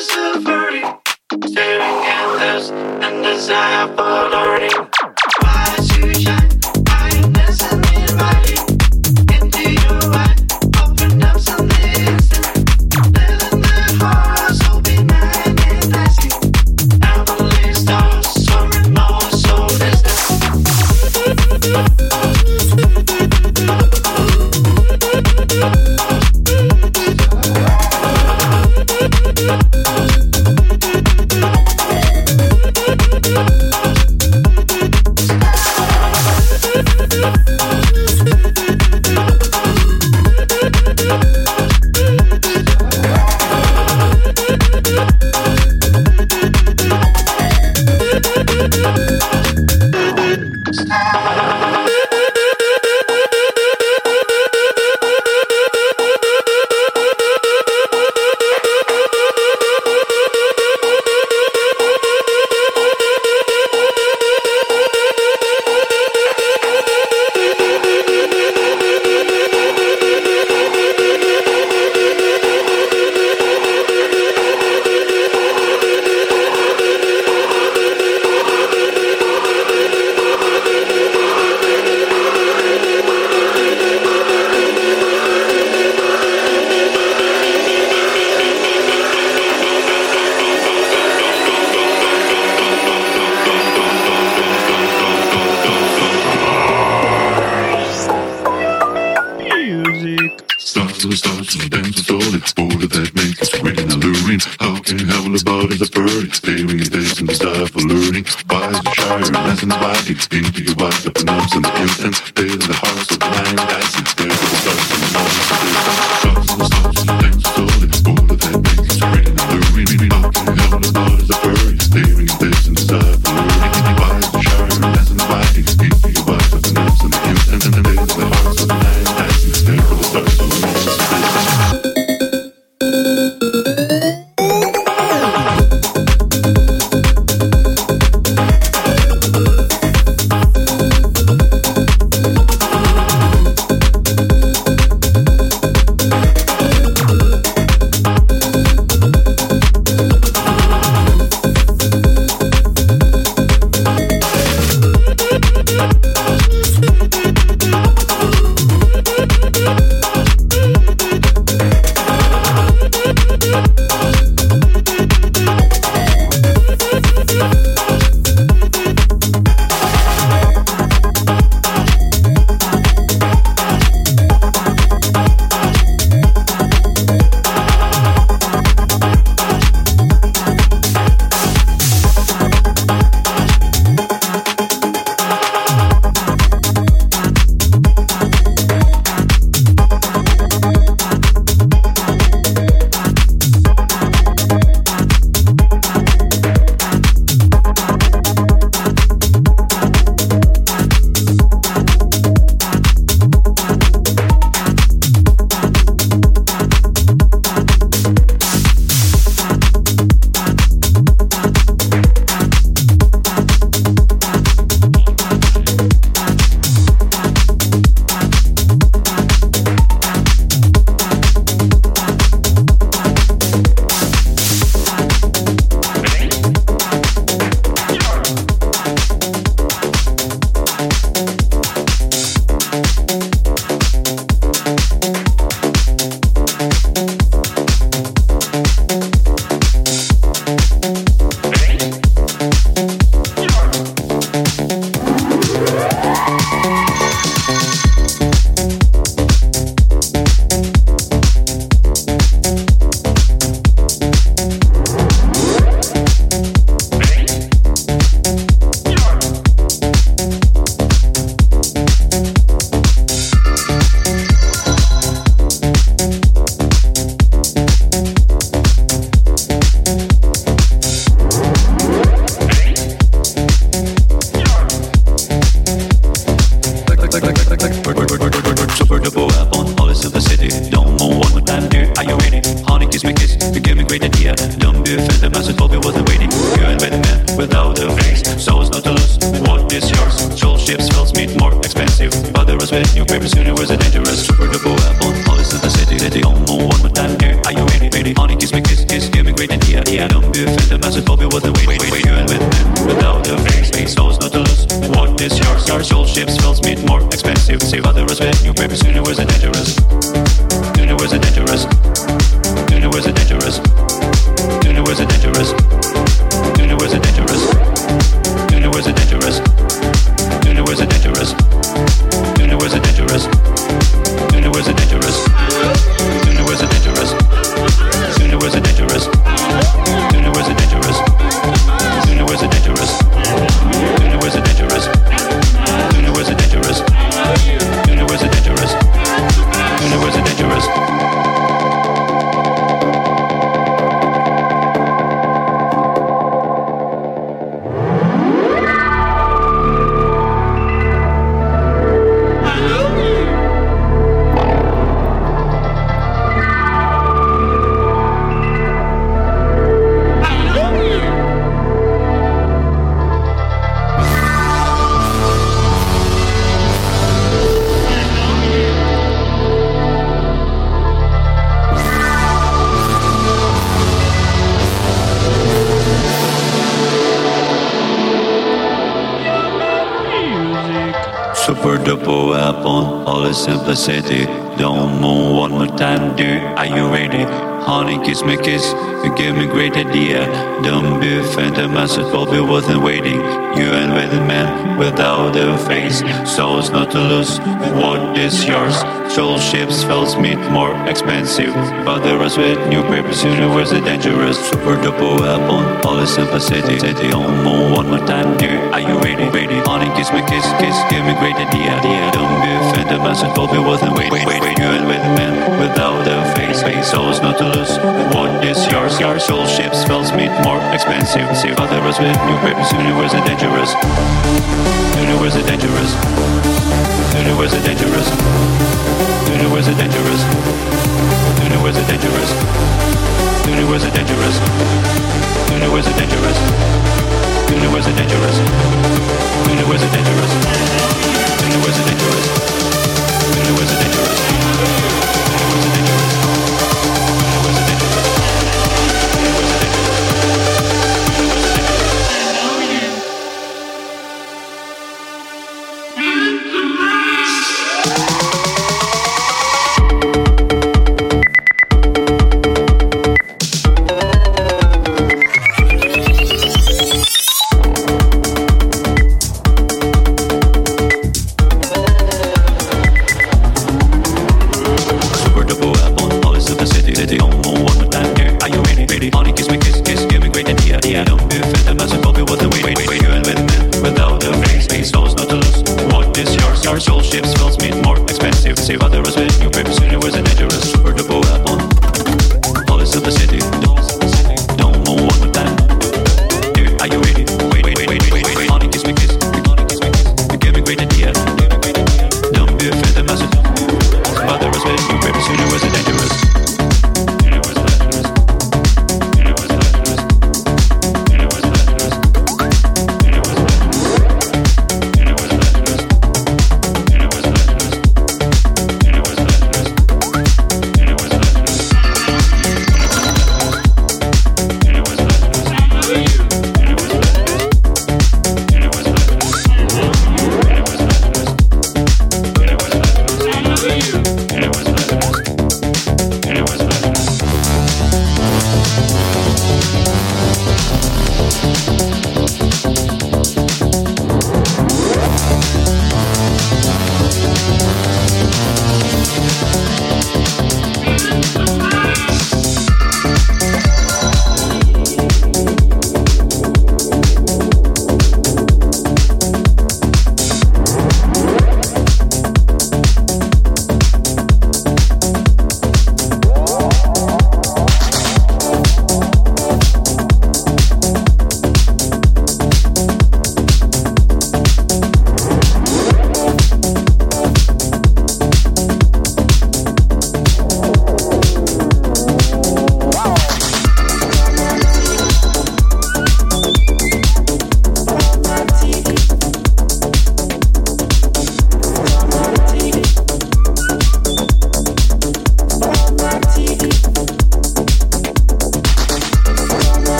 so. Staring at this and desire for learning. But there was with new papers, universe is dangerous. Super duper weapon, all is sympathetic. Don't move one more time, dude. Are you ready? Ready? Honey, kiss me, kiss, kiss. Give me great idea. idea. Don't be a phantom, I said, Bobby wasn't. Wait, wait, wait. You ain't with a man without a face. Face, souls not to lose. What is yours? Your soul ships, fells meet more expensive. See other us with new papers. Universe is dangerous. Universe is dangerous. Universe is a dangerous. Universe is a dangerous. Universe is a dangerous. Universe is a dangerous. Universe is a dangerous. Universe is a dangerous. Universe is a dangerous. Universe is dangerous. Universe is dangerous. Universe is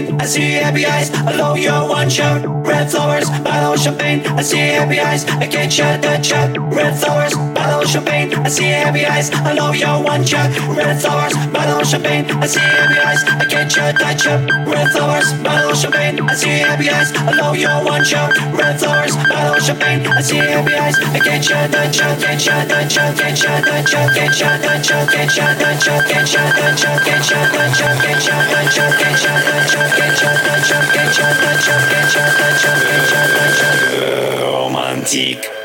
champagne. I see happy eyes. I love you, one shot. Red flowers, bottle champagne. I see happy eyes. I get you, touch you. Red flowers, bottle champagne. I see happy eyes. I love you, want you. Red flowers, bottle champagne. I see happy eyes. I get you, touch you. Red flowers, bottle champagne. I see happy eyes. I love you, want you. Red flowers, bottle champagne. I see happy eyes. I get you, touch you, get you, touch you, get you, touch you, get you, touch you, get you, touch you, get you, touch you, get you, touch you, get you, touch you, get you, touch get you, touch get you, touch get you, touch get you, touch you. Romantique.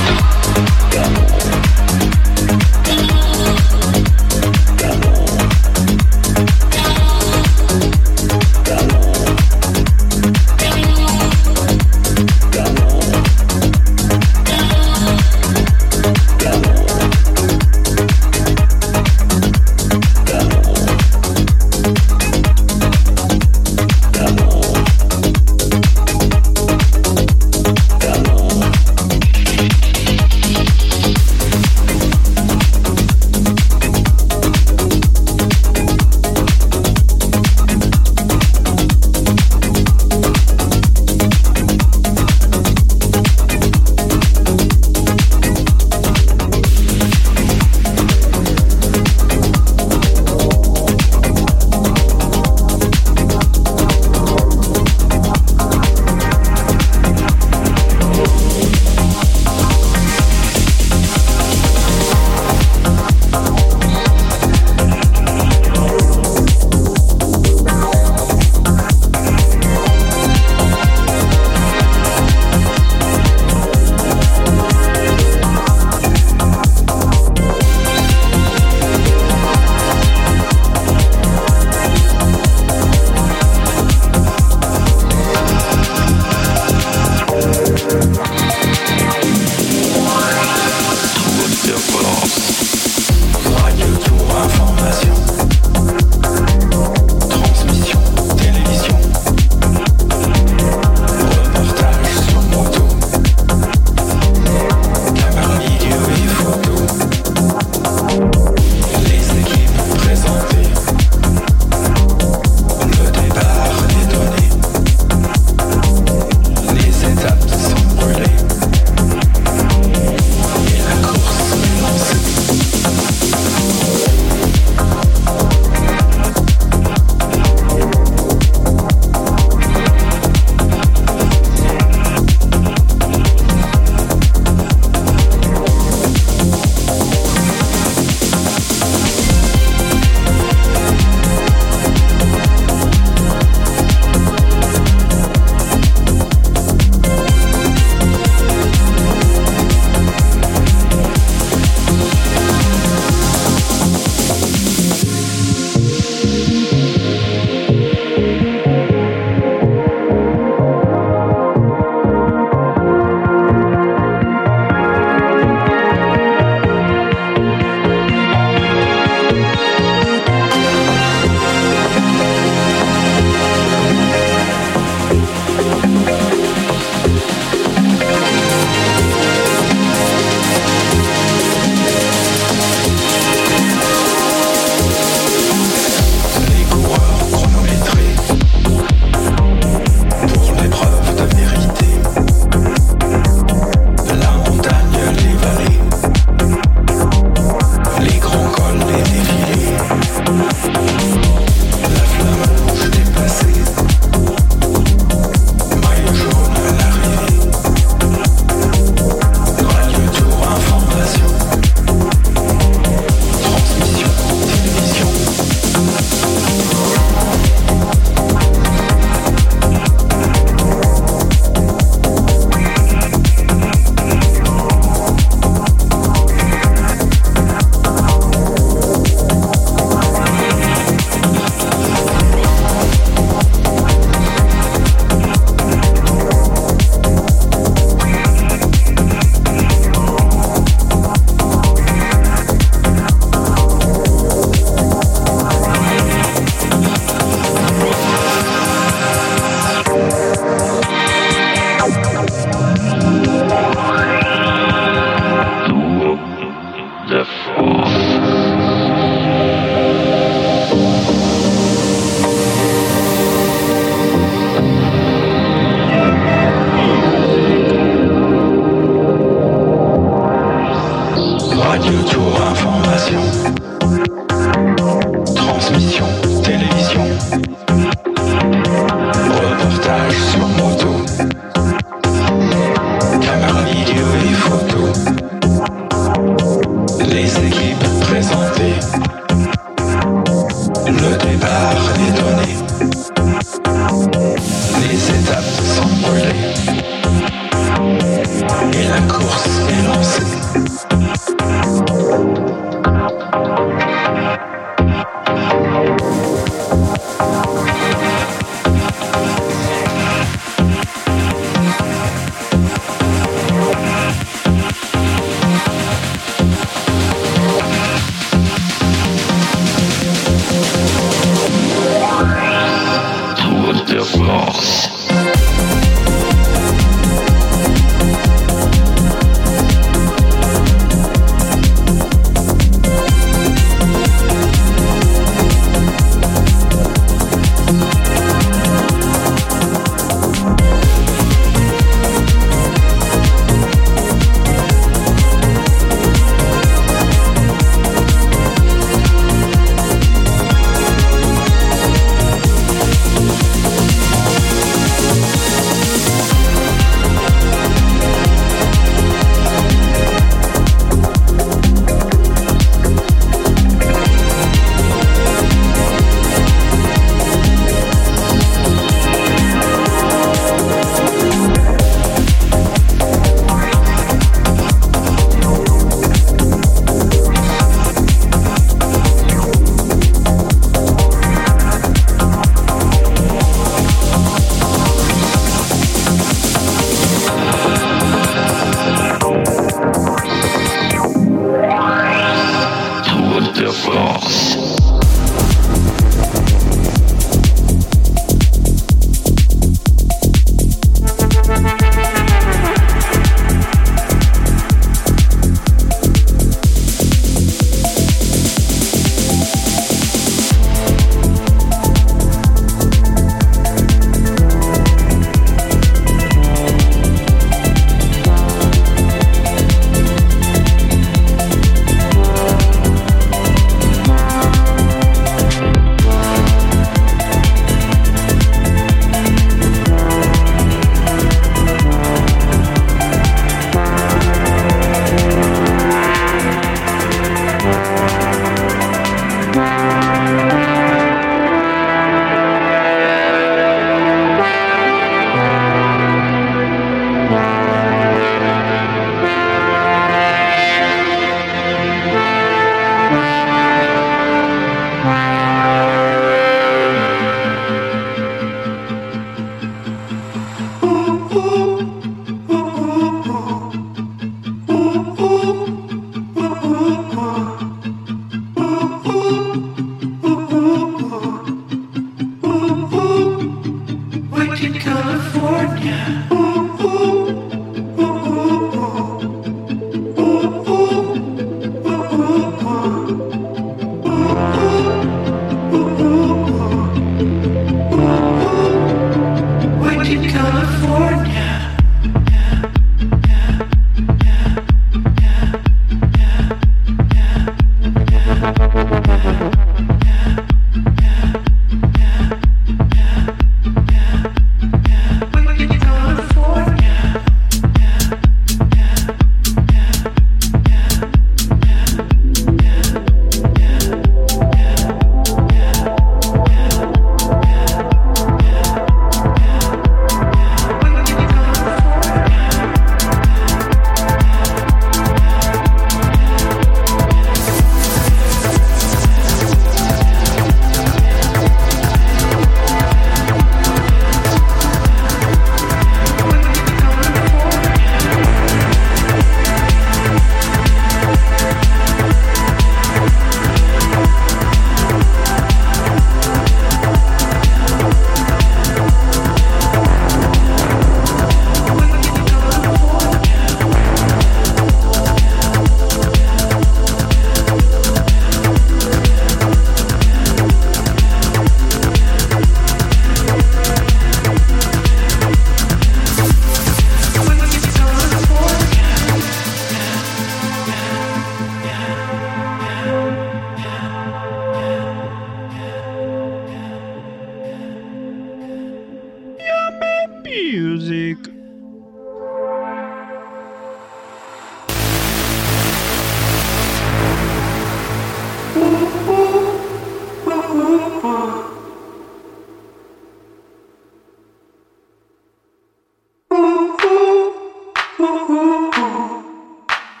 So take me as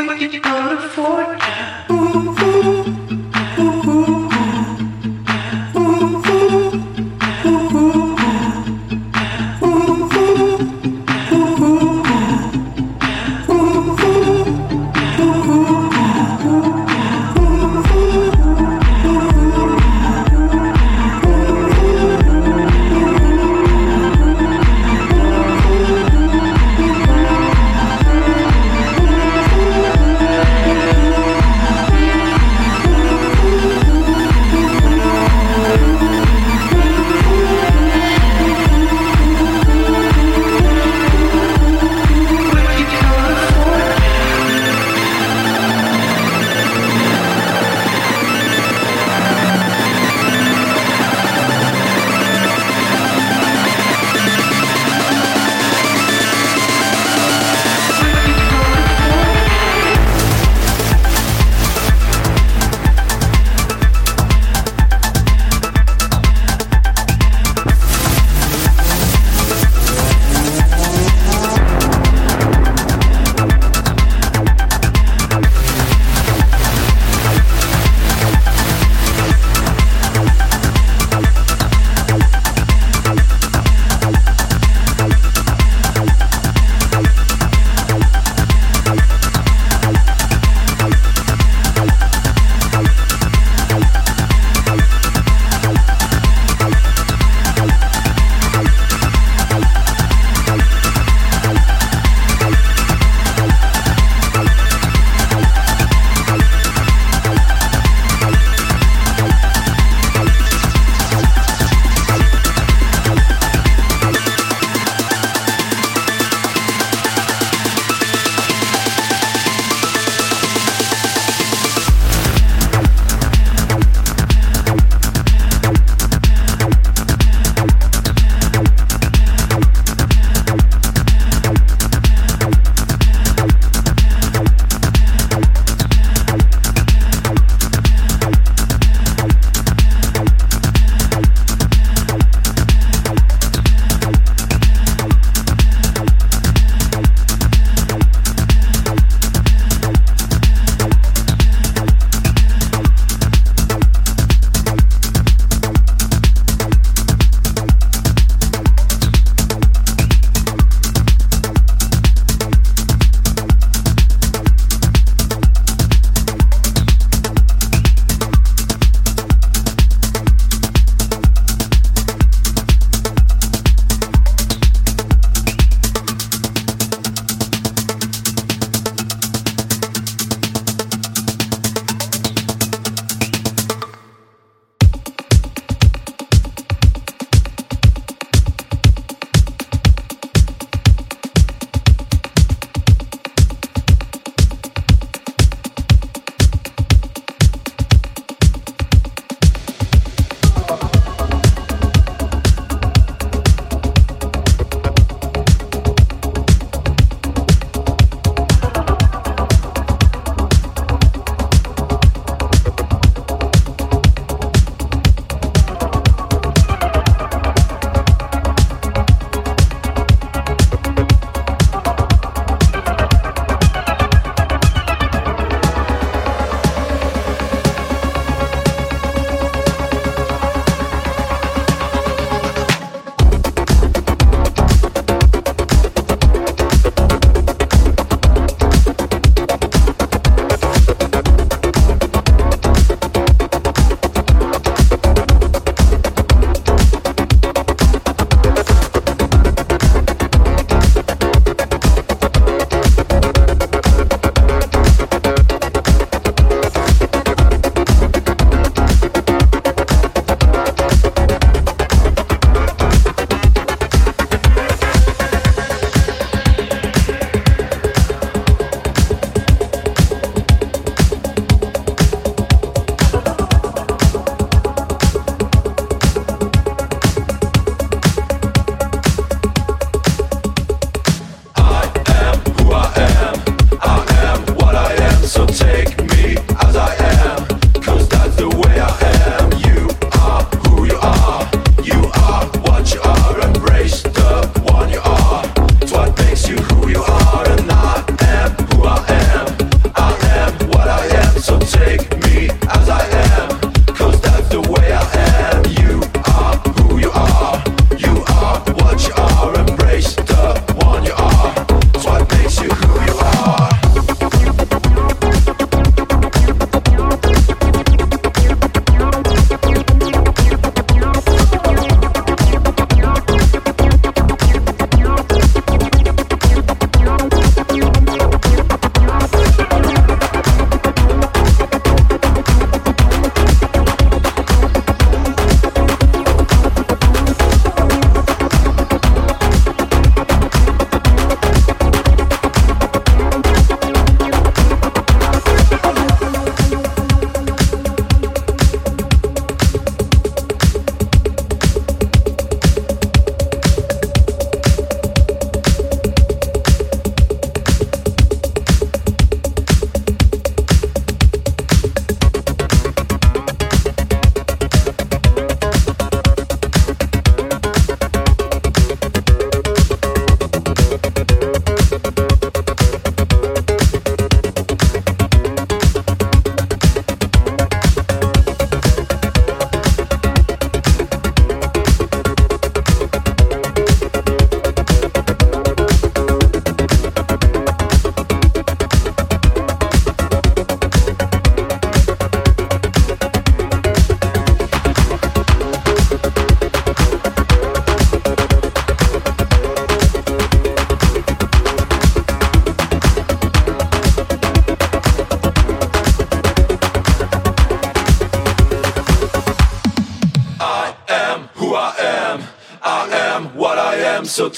I am, cause that's the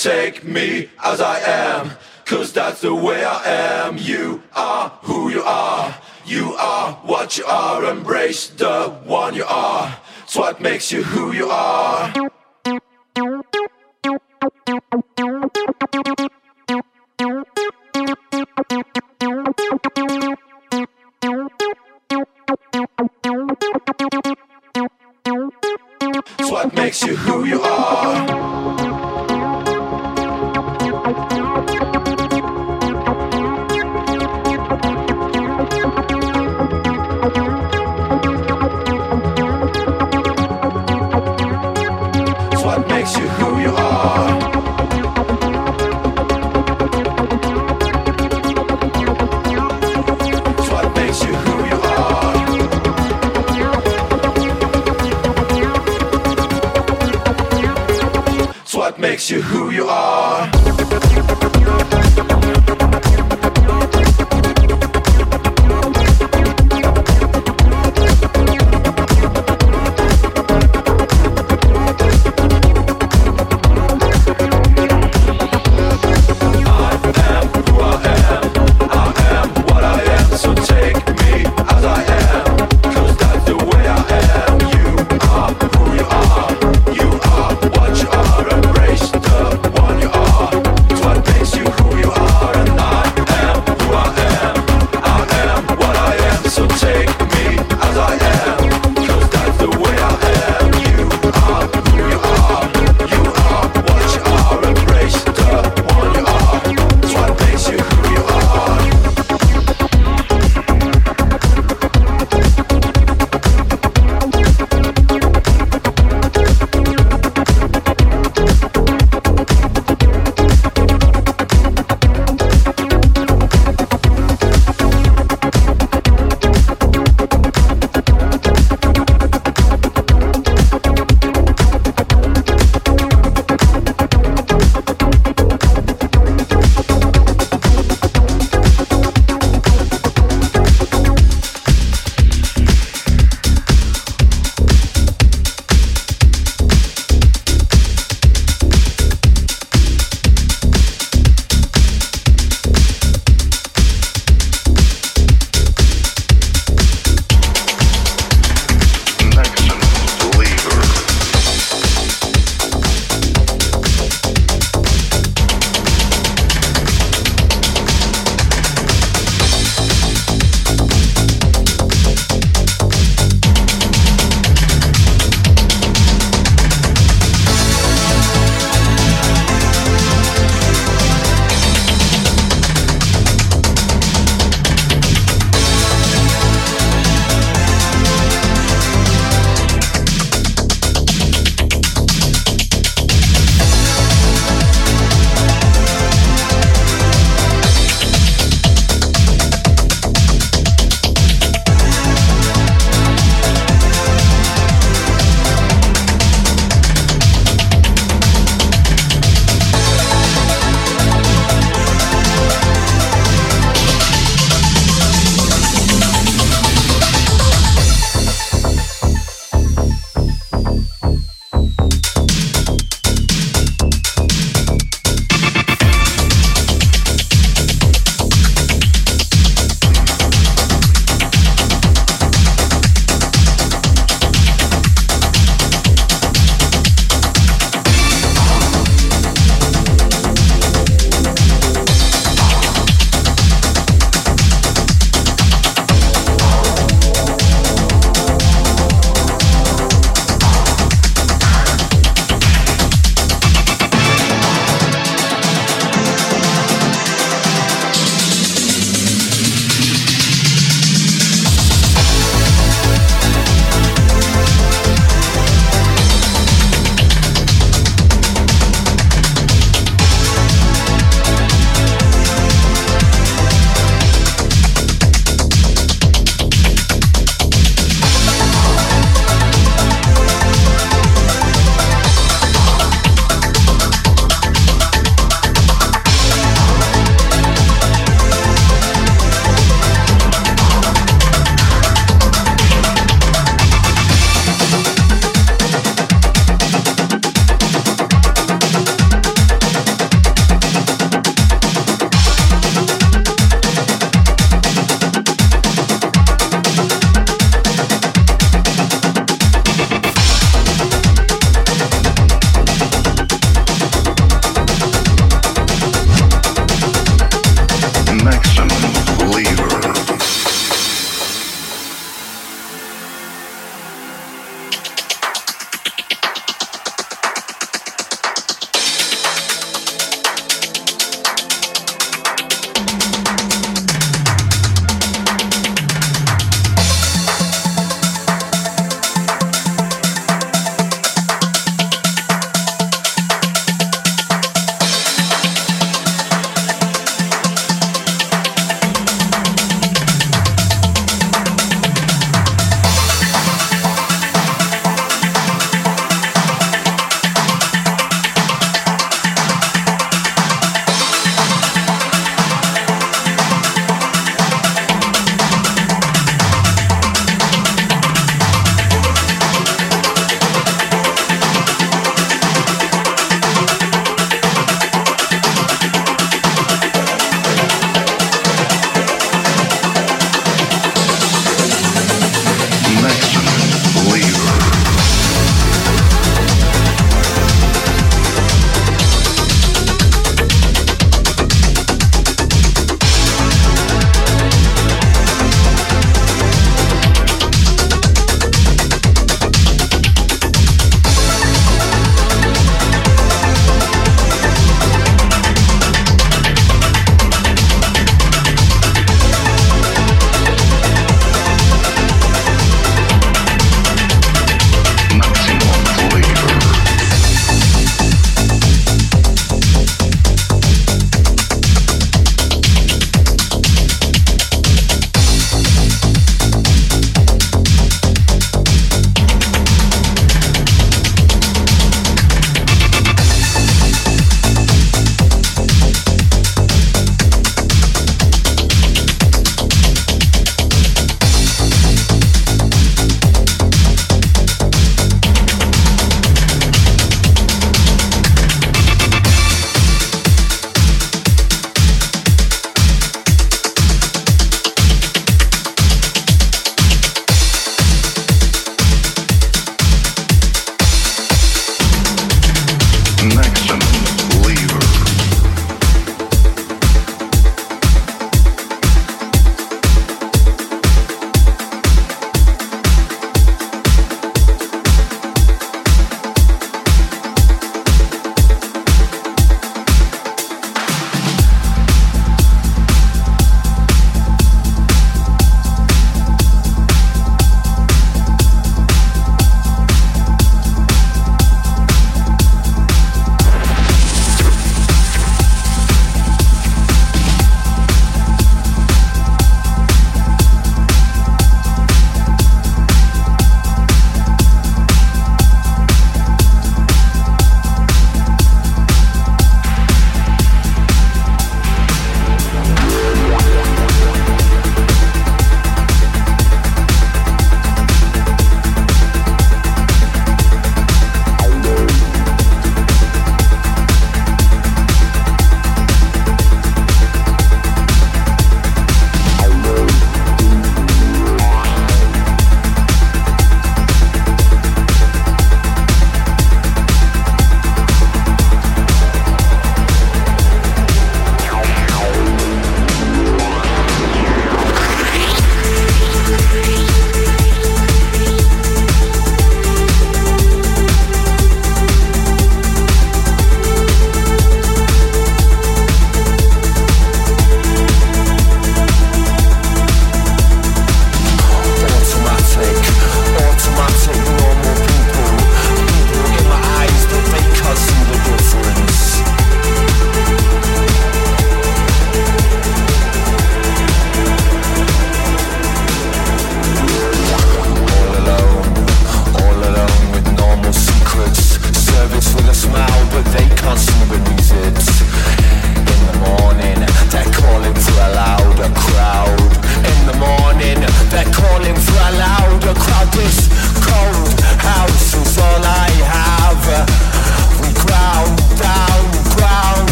take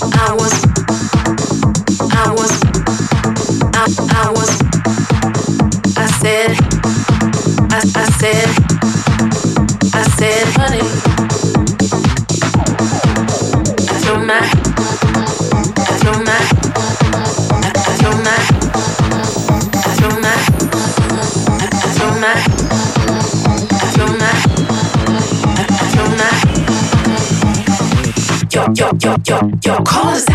I was it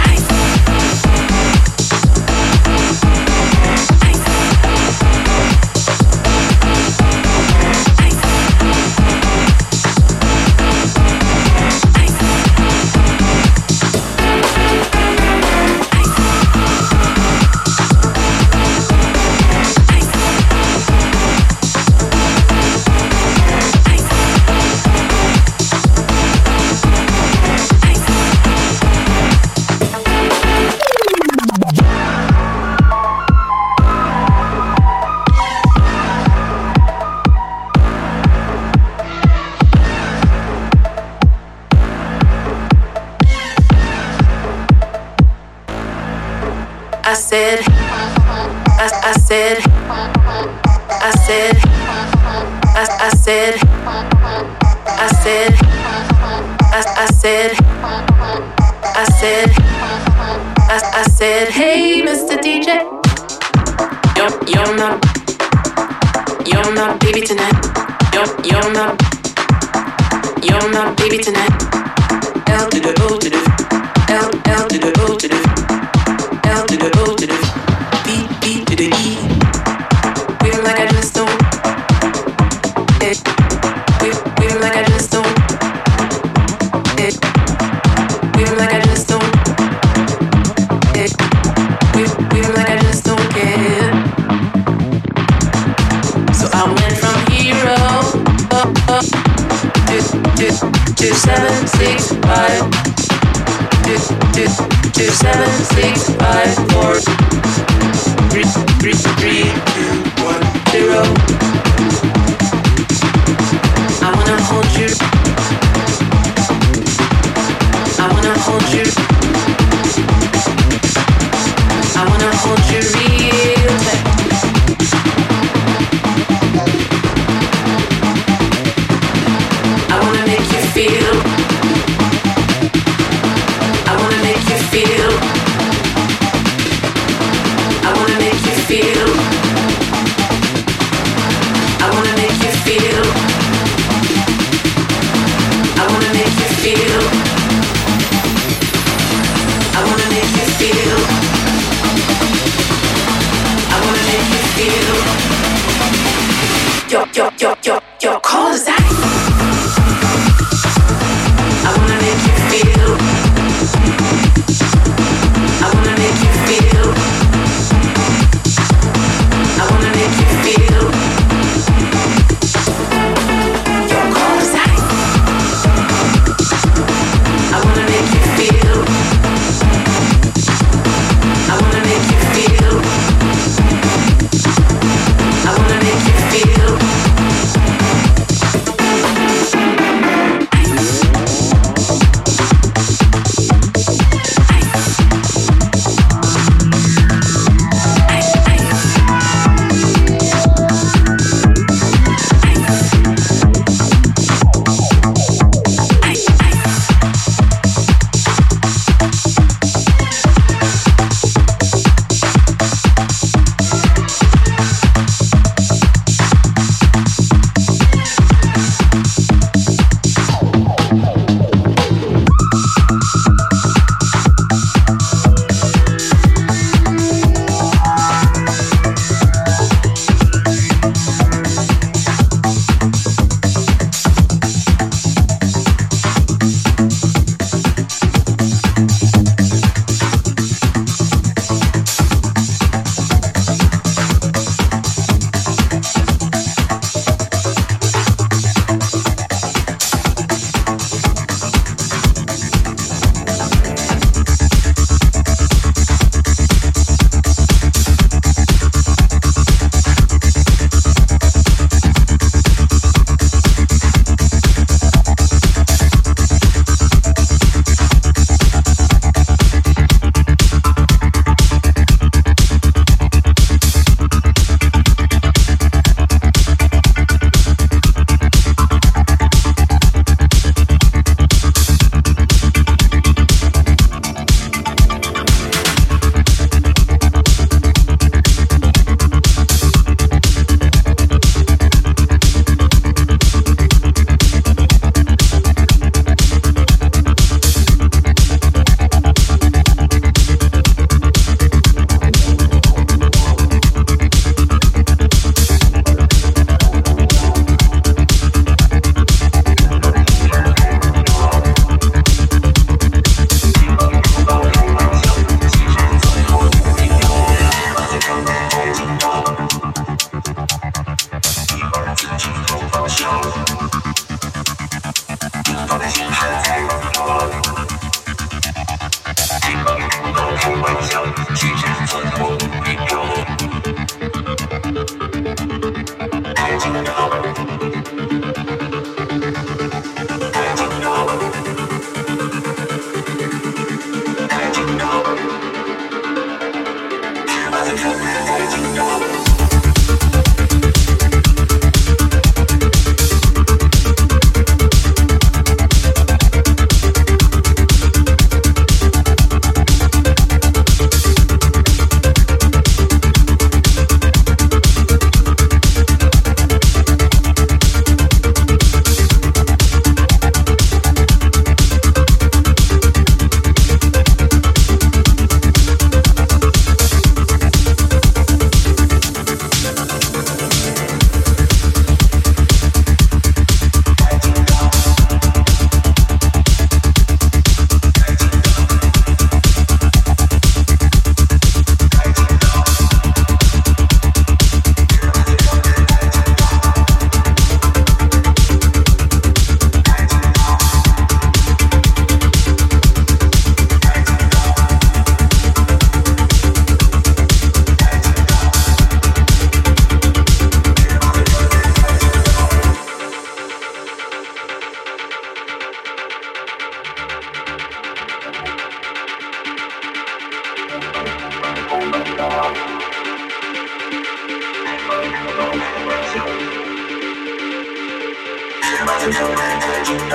不想太多重要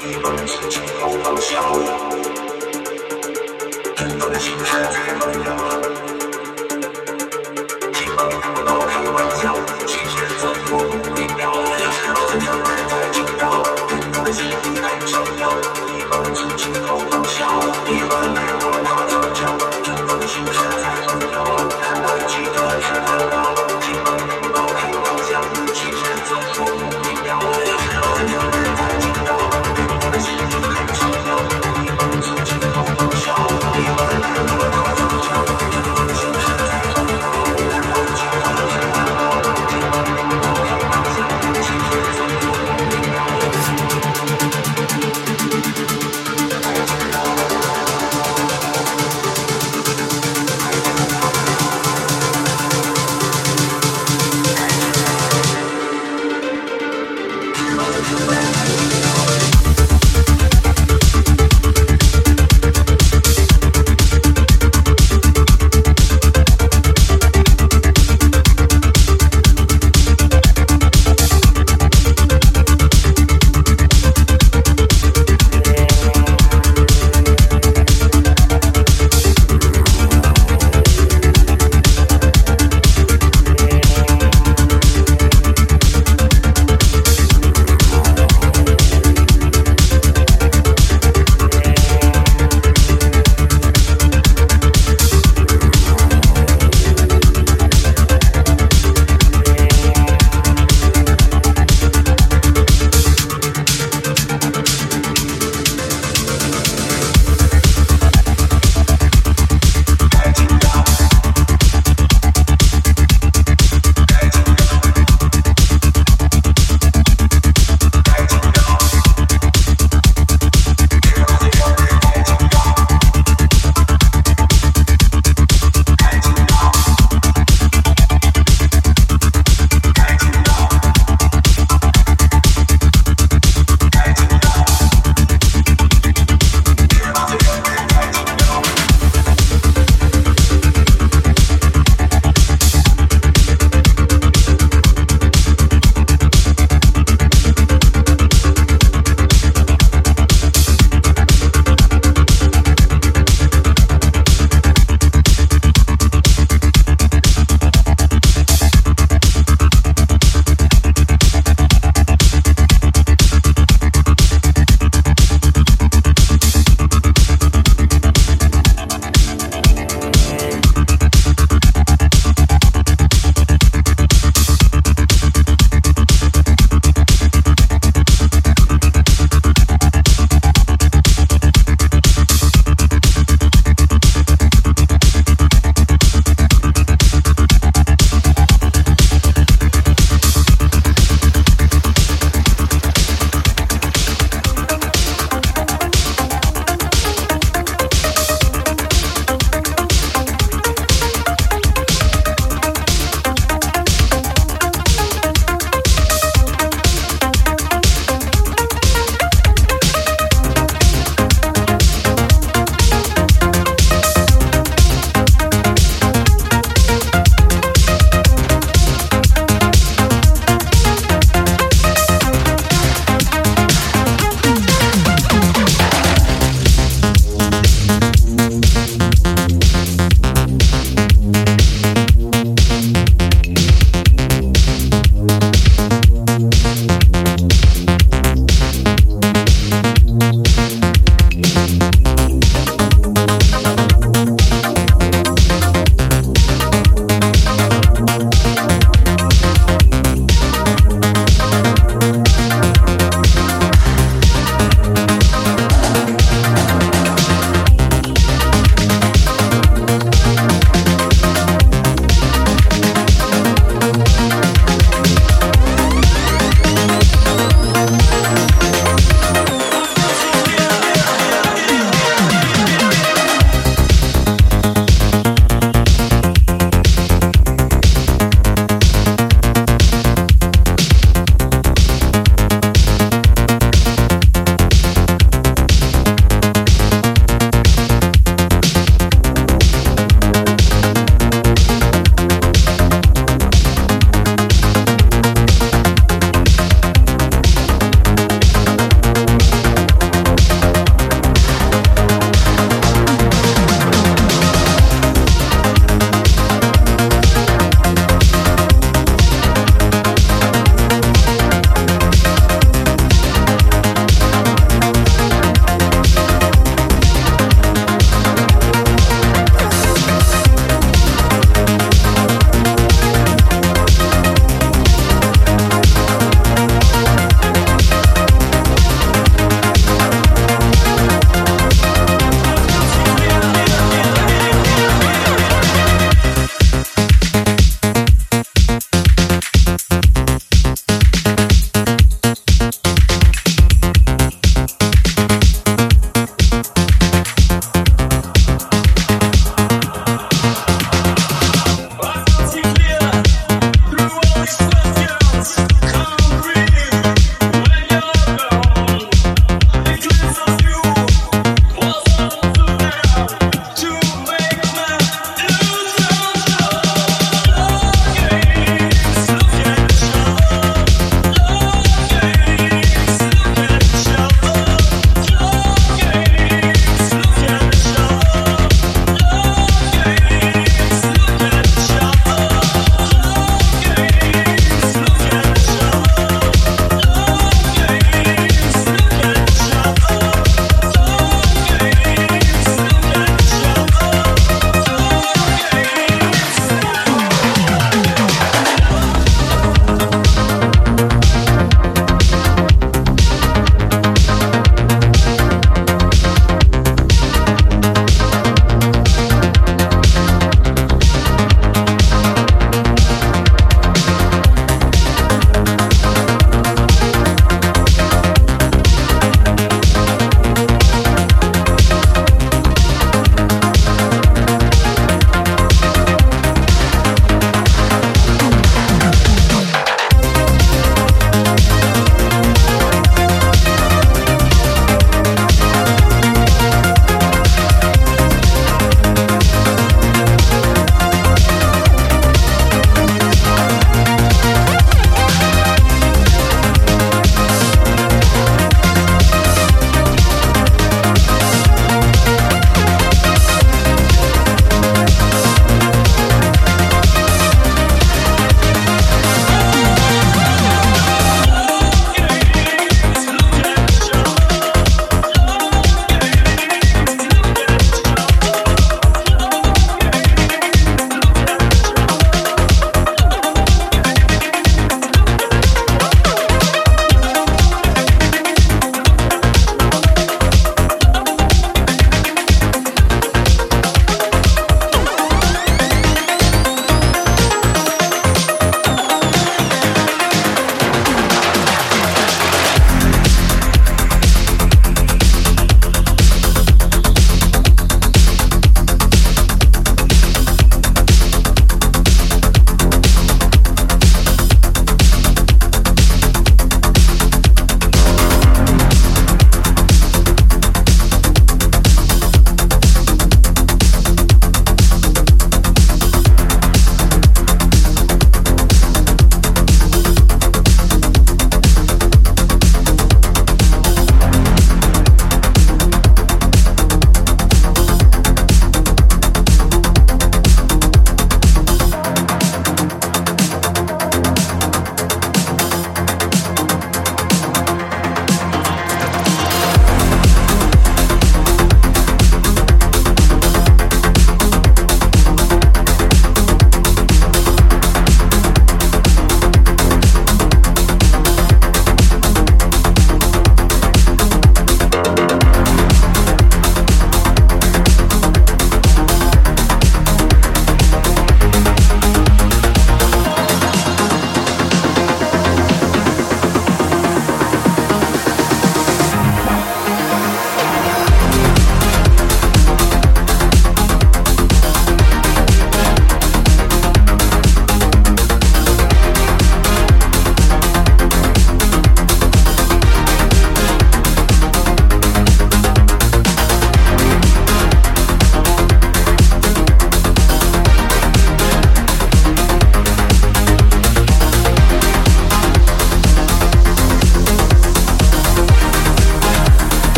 一路的风景有梦想远最重要